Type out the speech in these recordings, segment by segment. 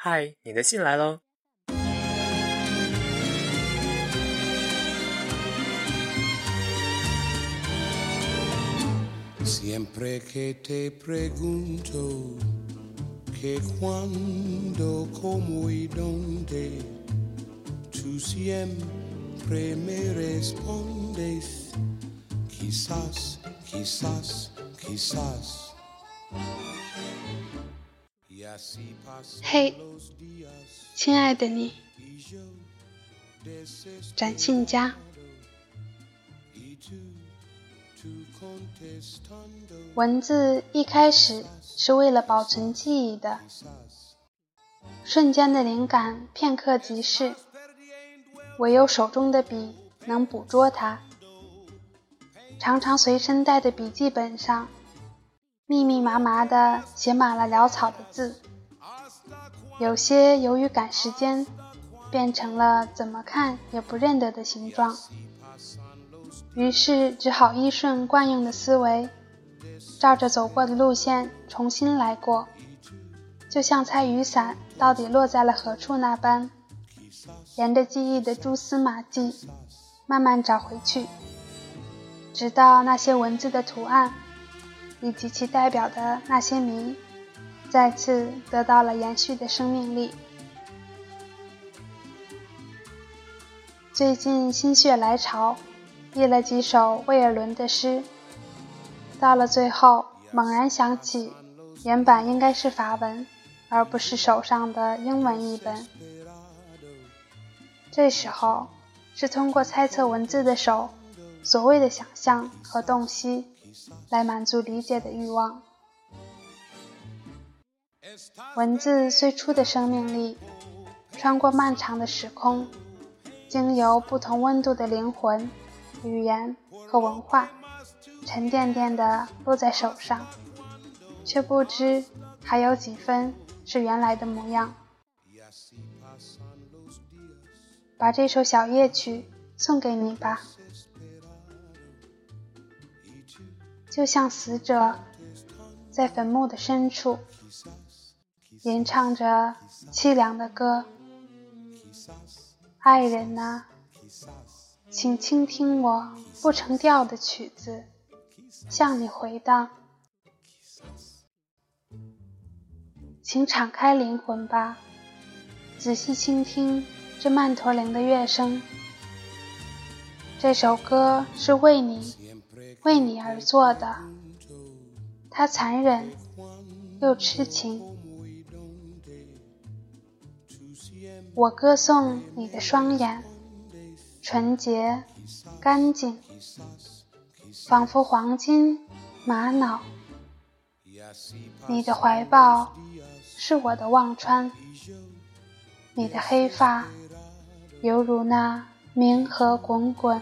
嗨，你的信来喽。Siempre que te pregunto que cuando, cómo y dónde, tú siempre me respondes, quizás, quizás, quizás. Y así pasan 嘿，亲爱的你，展信佳。文字一开始是为了保存记忆的，瞬间的灵感片刻即逝，唯有手中的笔能捕捉它。常常随身带的笔记本上，密密麻麻地写满了潦草的字，有些由于赶时间，变成了怎么看也不认得的形状。于是只好依顺惯用的思维，照着走过的路线重新来过，就像猜雨伞到底落在了何处那般，沿着记忆的蛛丝马迹慢慢找回去，直到那些文字的图案以及其代表的那些谜，再次得到了延续的生命力。最近心血来潮，译了几首魏尔伦的诗。到了最后，猛然想起，原版应该是法文，而不是手上的英文译本。这时候，是通过猜测文字的手，所谓的想象和洞悉，来满足理解的欲望。文字最初的生命力，穿过漫长的时空，经由不同温度的灵魂、语言和文化。沉甸甸的落在手上，却不知还有几分是原来的模样。把这首小夜曲送给你吧，就像死者在坟墓的深处吟唱着凄凉的歌。爱人呐、请倾听我不成调的曲子。向你回荡，请敞开灵魂吧，仔细倾听这曼陀林的乐声。这首歌是为你，为你而做的，他残忍又痴情。我歌颂你的双眼，纯洁、干净。仿佛黄金玛瑙，你的怀抱是我的忘川，你的黑发犹如那冥河滚滚。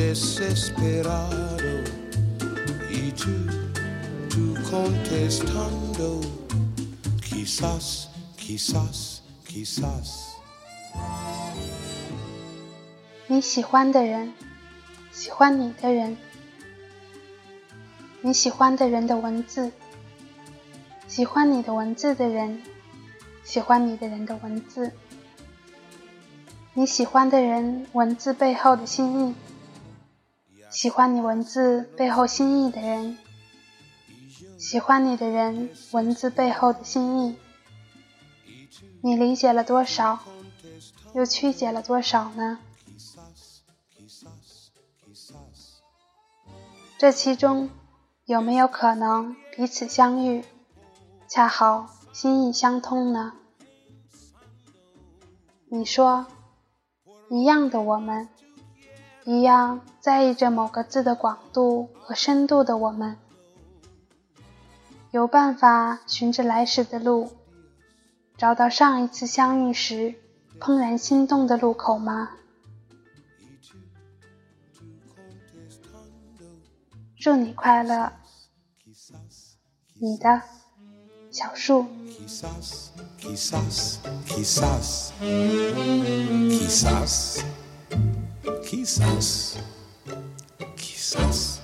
desesperado y tú, tú contestando, quizás, quizás, quizás. 你喜欢的人，喜欢你的人，你喜欢的人的文字，喜欢你的文字的人，喜欢你的人的文字，你喜欢的人文字背后的心意，喜欢你文字背后心意的人，喜欢你的人文字背后的心意，你理解了多少，又曲解了多少呢？这其中有没有可能彼此相遇，恰好心意相通呢？你说，一样的我们，一样在意着某个字的广度和深度的我们。有办法循着来时的路找到上一次相遇时怦然心动的路口吗？祝你快乐你的小树。Quizás, quizás.